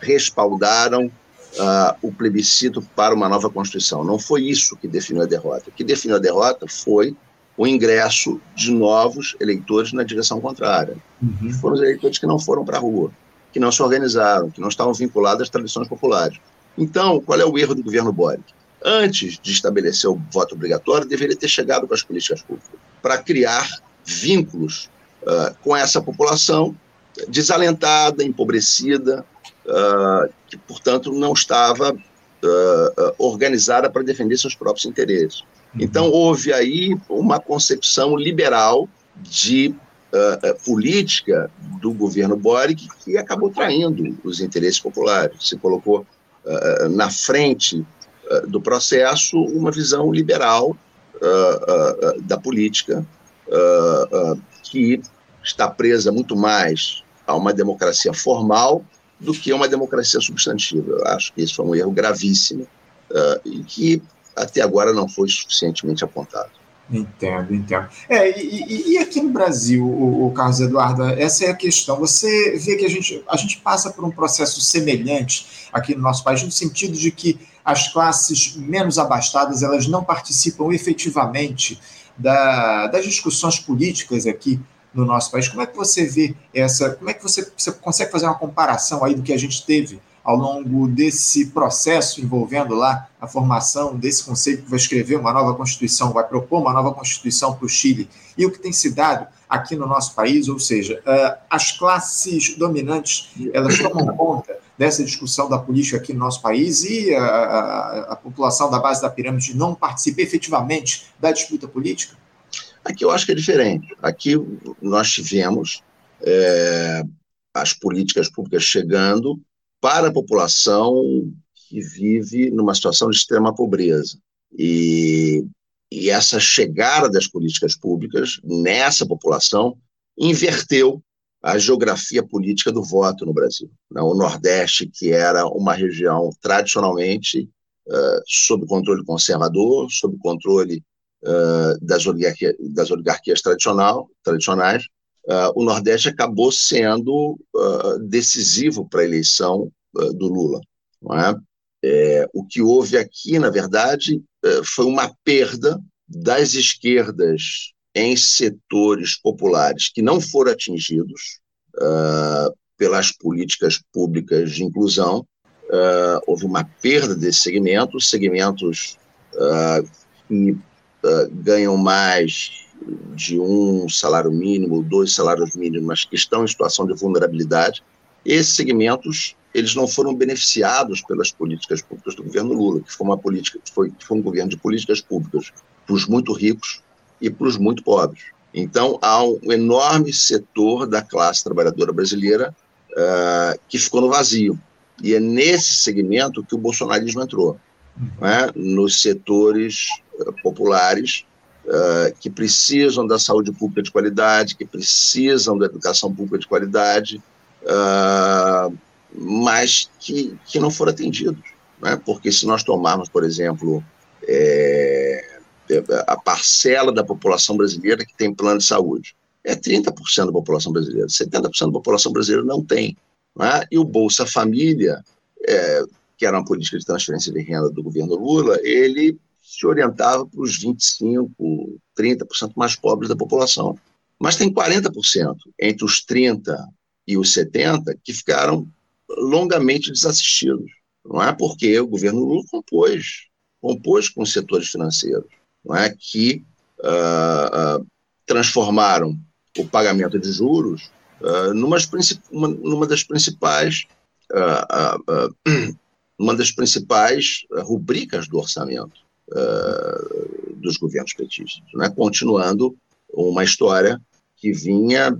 respaldaram uh, o plebiscito para uma nova Constituição. Não foi isso que definiu a derrota. O que definiu a derrota foi o ingresso de novos eleitores na direção contrária. Uhum. Foram os eleitores que não foram para a rua, que não se organizaram, que não estavam vinculados às tradições populares. Então, qual é o erro do governo Boric? Antes de estabelecer o voto obrigatório, deveria ter chegado com as políticas públicas para criar vínculos uh, com essa população desalentada, empobrecida, uh, que, portanto, não estava uh, organizada para defender seus próprios interesses. Uhum. Então, houve aí uma concepção liberal de política do governo Boric que acabou traindo os interesses populares. Se colocou na frente do processo uma visão liberal da política que está presa muito mais a uma democracia formal do que a uma democracia substantiva. Eu acho que esse foi um erro gravíssimo e que até agora não foi suficientemente apontado. Entendo, entendo. É, e, e aqui no Brasil, o, o, Carlos Eduardo, essa é a questão. Você vê que a gente, a gente passa por um processo semelhante aqui no nosso país, no sentido de que as classes menos abastadas elas não participam efetivamente da, das discussões políticas aqui no nosso país. Como é que você vê essa? Como é que você, você consegue fazer uma comparação aí do que a gente teve ao longo desse processo envolvendo lá a formação desse conselho que vai escrever uma nova Constituição, vai propor uma nova Constituição para o Chile, e o que tem se dado aqui no nosso país, ou seja, uh, as classes dominantes, elas tomam conta dessa discussão da política aqui no nosso país e a, a, a população da base da pirâmide não participa efetivamente da disputa política? Aqui eu acho que é diferente. Aqui nós tivemos é, as políticas públicas chegando para a população que vive numa situação de extrema pobreza. E, e essa chegada das políticas públicas nessa população inverteu a geografia política do voto no Brasil. Né? O Nordeste, que era uma região tradicionalmente uh, sob controle conservador, sob controle uh, das, oligarquia, das oligarquias tradicional, tradicionais, uh, o Nordeste acabou sendo decisivo para a eleição do Lula. É? É, o que houve aqui, na verdade, foi uma perda das esquerdas em setores populares que não foram atingidos pelas políticas públicas de inclusão. houve uma perda desses segmentos, segmentos que ganham mais de um salário mínimo, dois salários mínimos, mas que estão em situação de vulnerabilidade, esses segmentos eles não foram beneficiados pelas políticas públicas do governo Lula, que foi uma política, foi, foi um governo de políticas públicas para os muito ricos e para os muito pobres. Então há um enorme setor da classe trabalhadora brasileira uh, que ficou no vazio e é nesse segmento que o bolsonarismo entrou, né? nos setores uh, populares uh, que precisam da saúde pública de qualidade, que precisam da educação pública de qualidade, mas que, que não foram atendidos. Né? Porque se nós tomarmos, por exemplo, é, a parcela da população brasileira que tem plano de saúde, é 30% da população brasileira, 70% da população brasileira não tem. Né? E o Bolsa Família, é, que era uma política de transferência de renda do governo Lula, ele se orientava para os 25%, 30% mais pobres da população. Mas tem 40% entre os 30% e os 70% que ficaram longamente desassistidos. Não é porque o governo Lula compôs, compôs com os setores financeiros, não é que uh, uh, transformaram o pagamento de juros uh, numa, uma, numa das principais uma das principais rubricas do orçamento dos governos petistas, né? continuando uma história que vinha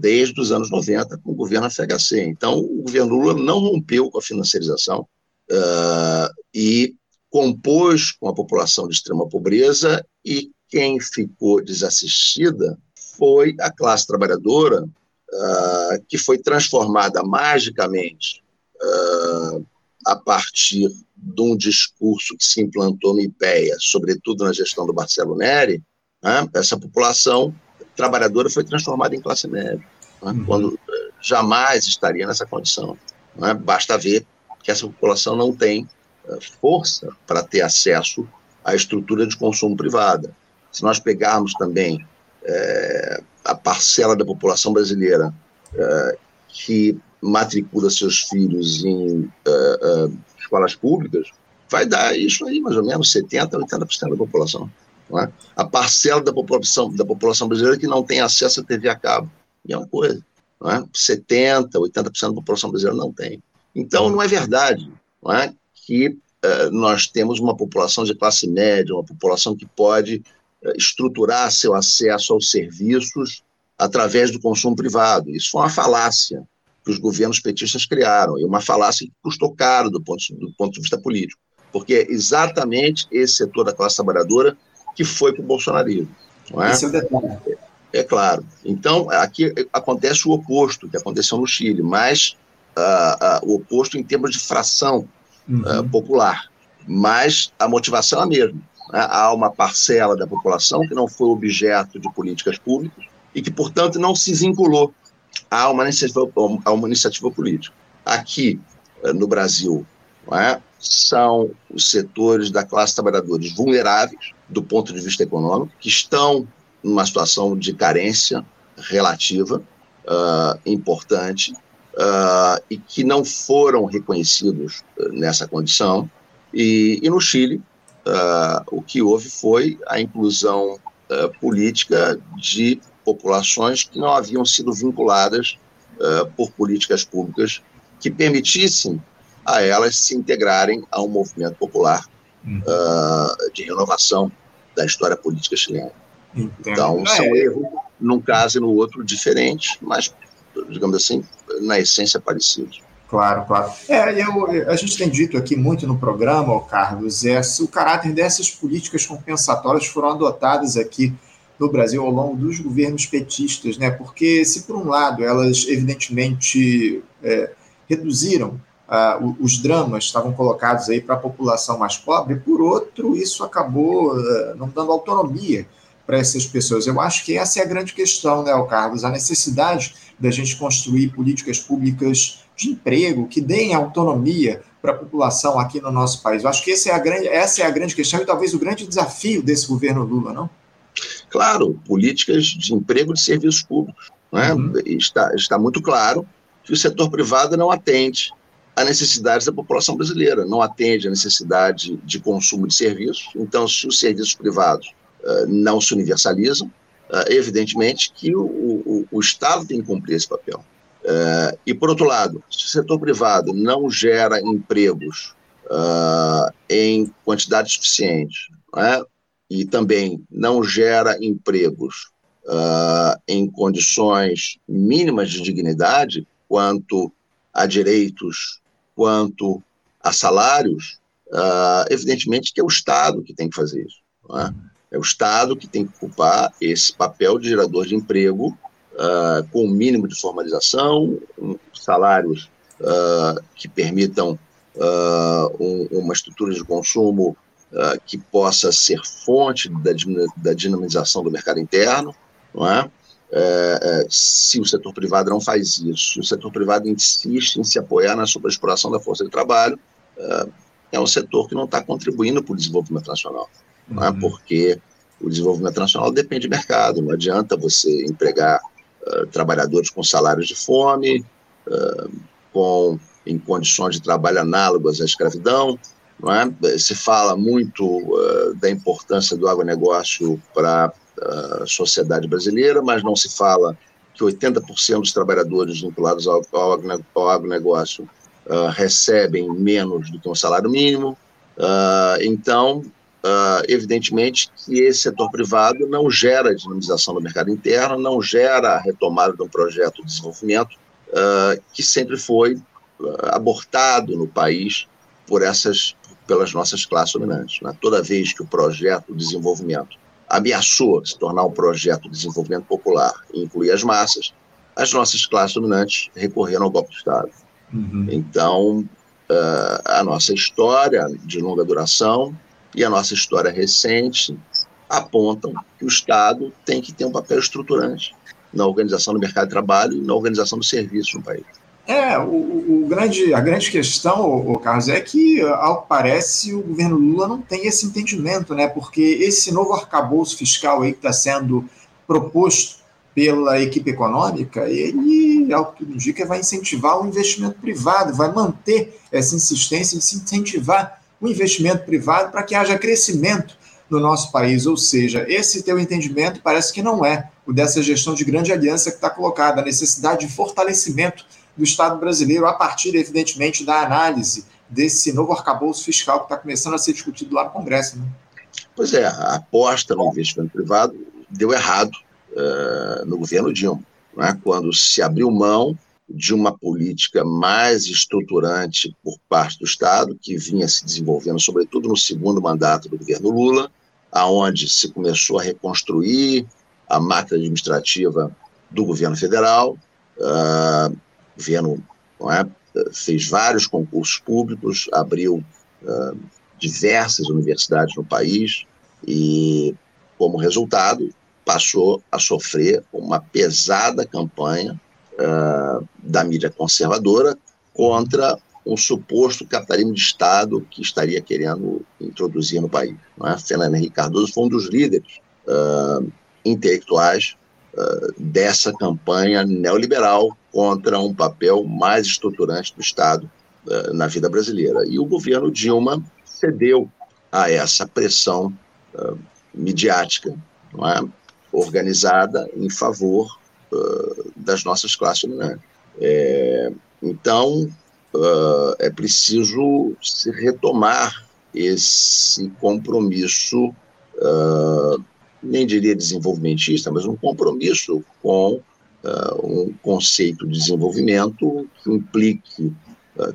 desde os anos 90 com o governo FHC. Então, o governo Lula não rompeu com a financiarização uh, e compôs com a população de extrema pobreza e quem ficou desassistida foi a classe trabalhadora, uh, que foi transformada magicamente uh, a partir de um discurso que se implantou no IPEA, sobretudo na gestão do Marcelo Neri, né, essa população trabalhadora foi transformada em classe média, né, uhum. quando eh, jamais estaria nessa condição. Né, basta ver que essa população não tem força para ter acesso à estrutura de consumo privada. Se nós pegarmos também é, a parcela da população brasileira é, que matricula seus filhos em uh, escolas públicas, vai dar isso aí, mais ou menos, 70%, 80% da população. É? A parcela da população, da população brasileira que não tem acesso à TV a cabo. E é coisa. Não é? 70%, 80% da população brasileira não tem. Então, não é verdade não é? Que uh, nós temos uma população de classe média, uma população que pode uh, estruturar seu acesso aos serviços através do consumo privado. Isso foi uma falácia que os governos petistas criaram, e uma falácia que custou caro do ponto, do ponto de vista político, porque é exatamente esse setor da classe trabalhadora que foi para o bolsonarismo. Não é? Esse é o detalhe. É claro. Então, aqui acontece o oposto que aconteceu no Chile, mas uh, uh, o oposto em termos de fração uhum. uh, popular. Mas a motivação é a mesma. Né? Há uma parcela da população que não foi objeto de políticas públicas e que, portanto, não se vinculou a uma iniciativa, a uma iniciativa política. Aqui, no Brasil, é? são os setores da classe trabalhadores vulneráveis do ponto de vista econômico, que estão numa situação de carência relativa uh, importante uh, e que não foram reconhecidos uh, nessa condição. E, e no Chile, o que houve foi a inclusão política de populações que não haviam sido vinculadas por políticas públicas que permitissem a elas se integrarem a um movimento popular uhum. de renovação da história política chilena. Entendo. Então, são é. erros num caso e no outro diferentes, mas, digamos assim, na essência parecidos. Claro, claro. É, eu, a gente tem dito aqui muito no programa, Carlos, é, o caráter dessas políticas compensatórias foram adotadas aqui no Brasil ao longo dos governos petistas, né? Porque se por um lado elas evidentemente é, reduziram ah, os dramas estavam colocados aí para a população mais pobre, por outro isso acabou uh, não dando autonomia para essas pessoas. Eu acho que essa é a grande questão, né, Carlos? A necessidade da gente construir políticas públicas de emprego que deem autonomia para a população aqui no nosso país. Eu acho que essa é, a grande, essa é a grande questão e talvez o grande desafio desse governo Lula, não? Claro, políticas de emprego de serviços públicos. Né? Uhum. Está, está muito claro que o setor privado não atende a necessidades da população brasileira, não atende à necessidade de consumo de serviços. Então, se os serviços privados não se universalizam, uh, evidentemente que o, o, o, Estado tem que cumprir esse papel. Uh, e, por outro lado, se o setor privado não gera empregos em quantidade suficiente né, e também não gera empregos em condições mínimas de dignidade, quanto a direitos, quanto a salários, evidentemente que é o Estado que tem que fazer isso. Não é? É o Estado que tem que ocupar esse papel de gerador de emprego, uh, com o mínimo de formalização, um, salários uh, que permitam uh, um, uma estrutura de consumo que possa ser fonte da, da, dinamização do mercado interno, não é? É, é, se o setor privado não faz isso, se o setor privado insiste em se apoiar na superexploração da força de trabalho, é um setor que não está contribuindo para o desenvolvimento nacional uhum. né? porque o desenvolvimento nacional depende de mercado, não adianta você empregar uh, trabalhadores com salários de fome, uh, com, em condições de trabalho análogas à escravidão, é? Se fala muito uh, da importância do agronegócio para a sociedade brasileira, mas não se fala que 80% dos trabalhadores vinculados ao, ao agronegócio uh, recebem menos do que um salário mínimo. Uh, então, Uh, evidentemente que esse setor privado não gera dinamização do mercado interno, não gera a retomada de um projeto de desenvolvimento uh, que sempre foi uh, abortado no país por essas, pelas nossas classes dominantes. Né? Toda vez que o projeto de desenvolvimento ameaçou se tornar um projeto de desenvolvimento popular e incluir as massas, as nossas classes dominantes recorreram ao golpe de Estado. Uhum. Então, a nossa história de longa duração e a nossa história recente apontam que o Estado tem que ter um papel estruturante na organização do mercado de trabalho e na organização do serviço no país. É, o, o, grande, a grande questão, o Carlos, é que, ao que parece, o governo Lula não tem esse entendimento, né? Porque esse novo arcabouço fiscal aí que está sendo proposto pela equipe econômica, ele, ao que indica, vai incentivar o investimento privado, vai manter essa insistência em se incentivar o investimento privado para que haja crescimento no nosso país. Ou seja, esse teu entendimento parece que não é o dessa gestão de grande aliança que está colocada, a necessidade de fortalecimento do Estado brasileiro a partir, evidentemente, da análise desse novo arcabouço fiscal que está começando a ser discutido lá no Congresso. Né? Pois é, a aposta no investimento privado deu errado uh, no governo Dilma, né? quando se abriu mão de uma política mais estruturante por parte do Estado, que vinha se desenvolvendo, sobretudo no segundo mandato do governo Lula, aonde se começou a reconstruir a máquina administrativa do governo federal. Uh, o governo é, fez vários concursos públicos, abriu uh, diversas universidades no país e, como resultado, passou a sofrer uma pesada campanha uh, da mídia conservadora contra um suposto capitalismo de Estado que estaria querendo introduzir no país. Não é? Fernando Henrique Cardoso foi um dos líderes uh, intelectuais uh, dessa campanha neoliberal contra um papel mais estruturante do Estado uh, na vida brasileira. E o governo Dilma cedeu a essa pressão midiática, é? organizada em favor das nossas classes dominantes. É, então, uh, é preciso se retomar esse compromisso, uh, nem diria desenvolvimentista, mas um compromisso com um conceito de desenvolvimento que implique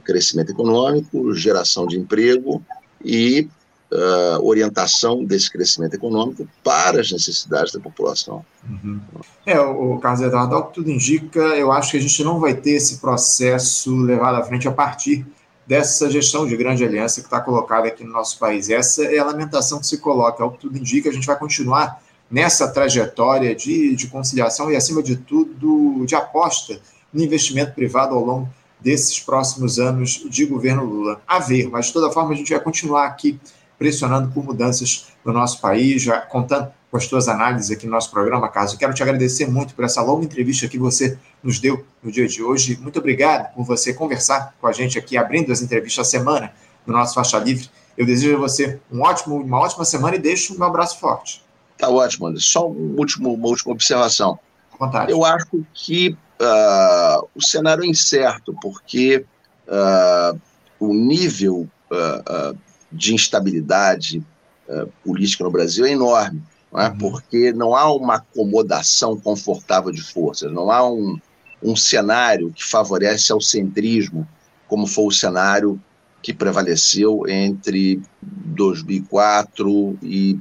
crescimento econômico, geração de emprego e uh, orientação desse crescimento econômico para as necessidades da população. Uhum. É, o, Carlos Eduardo, ao que tudo indica, eu acho que a gente não vai ter esse processo levado à frente a partir dessa gestão de grande aliança que está colocada aqui no nosso país. Essa é a lamentação que se coloca. Ao que tudo indica, a gente vai continuar nessa trajetória de, de conciliação e, acima de tudo, de aposta no investimento privado ao longo desses próximos anos de governo Lula. A ver, mas de toda forma a gente vai continuar aqui pressionando por mudanças no nosso país, já contando com as tuas análises aqui no nosso programa, Carlos. Eu quero te agradecer muito por essa longa entrevista que você nos deu no dia de hoje. Muito obrigado por você conversar com a gente aqui, abrindo as entrevistas a semana no nosso Faixa Livre. Eu desejo a você um ótimo, uma ótima semana e deixo um meu abraço forte. Tá ótimo, André. Só um último, uma última observação. Vontade. Eu acho que uh, o cenário é incerto, porque uh, o nível uh, de instabilidade uh, política no Brasil é enorme, não é? Uhum. porque não há uma acomodação confortável de forças, não há um, um cenário que favorece ao centrismo, como foi o cenário que prevaleceu entre 2004 e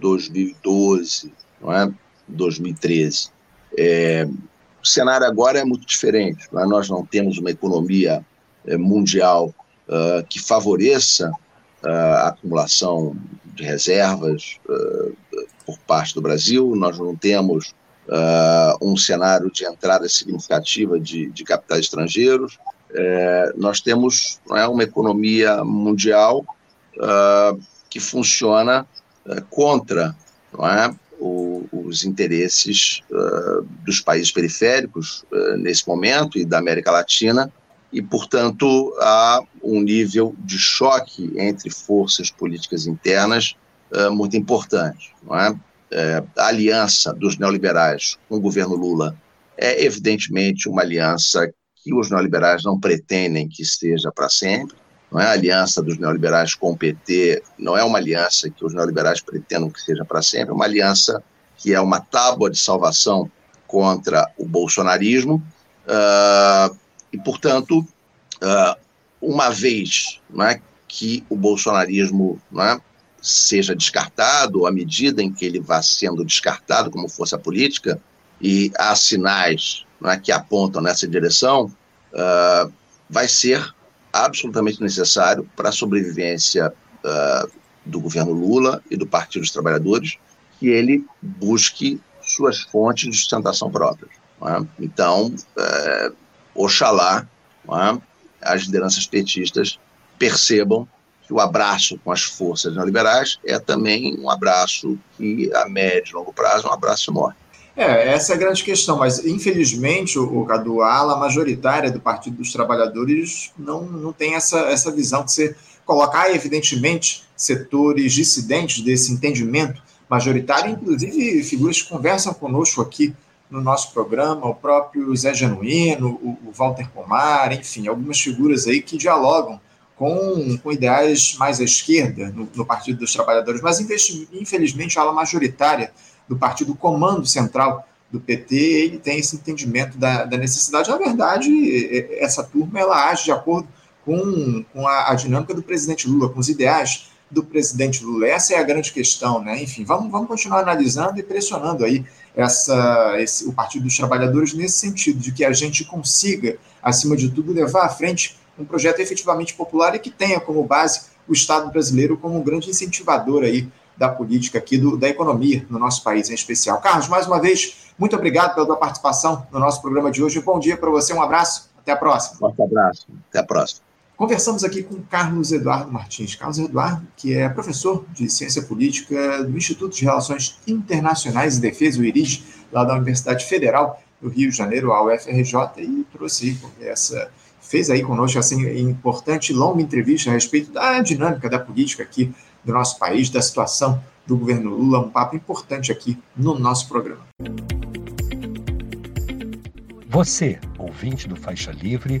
2012, não é? 2013. É, o cenário agora é muito diferente. Não é? Nós não temos uma economia é, mundial uh, que favoreça a acumulação de reservas uh, por parte do Brasil, nós não temos uh, um cenário de entrada significativa de, de capitais estrangeiros, uh, nós temos é, uma economia mundial que funciona contra é, o, os interesses dos países periféricos nesse momento e da América Latina, e, portanto, há um nível de choque entre forças políticas internas uh, muito importante. Não é? é? a aliança dos neoliberais com o governo Lula é, evidentemente, uma aliança que os neoliberais não pretendem que esteja para sempre. Não é? A aliança dos neoliberais com o PT não é uma aliança que os neoliberais pretendam que seja para sempre, é uma aliança que é uma tábua de salvação contra o bolsonarismo. Uh, e, portanto, uma vez é, que o bolsonarismo é, seja descartado, à medida em que ele vá sendo descartado como força política, e há sinais é, que apontam nessa direção, uh, vai ser absolutamente necessário para a sobrevivência uh, do governo Lula e do Partido dos Trabalhadores que ele busque suas fontes de sustentação próprias. É? Então, uh, Oxalá? As lideranças petistas percebam que o abraço com as forças neoliberais é também um abraço que, a médio e longo prazo, um abraço de morte. É, essa é a grande questão, mas infelizmente o, o Cadu, a ala majoritária do Partido dos Trabalhadores não, não tem essa, essa visão de você colocar, evidentemente, setores dissidentes desse entendimento majoritário, inclusive figuras que conversam conosco aqui no nosso programa, o próprio Zé Genuíno, o, o Walter Pomar, enfim, algumas figuras aí que dialogam com, com ideais mais à esquerda no, no Partido dos Trabalhadores, mas infelizmente a ala majoritária do partido Comando Central do PT, ele tem esse entendimento da, da, necessidade. Na verdade, essa turma ela age de acordo com, com a, a, dinâmica do presidente Lula, com os ideais do presidente Lula. Essa é a grande questão, né? Enfim, vamos, vamos continuar analisando e pressionando aí essa, esse, o Partido dos Trabalhadores nesse sentido, de que a gente consiga, acima de tudo, levar à frente um projeto efetivamente popular e que tenha como base o Estado brasileiro como um grande incentivador aí da política aqui, do, da economia no nosso país em especial. Carlos, mais uma vez, muito obrigado pela tua participação no nosso programa de hoje. Bom dia para você, um abraço, até a próxima. Um abraço, até a próxima. Conversamos aqui com Carlos Eduardo Martins. Carlos Eduardo, que é professor de Ciência Política do Instituto de Relações Internacionais e Defesa, o IRID, lá da Universidade Federal do Rio de Janeiro, a UFRJ, e trouxe essa fez aí conosco assim importante longa entrevista a respeito da dinâmica da política aqui do nosso país, da situação do governo Lula, um papo importante aqui no nosso programa. Você, ouvinte do Faixa Livre,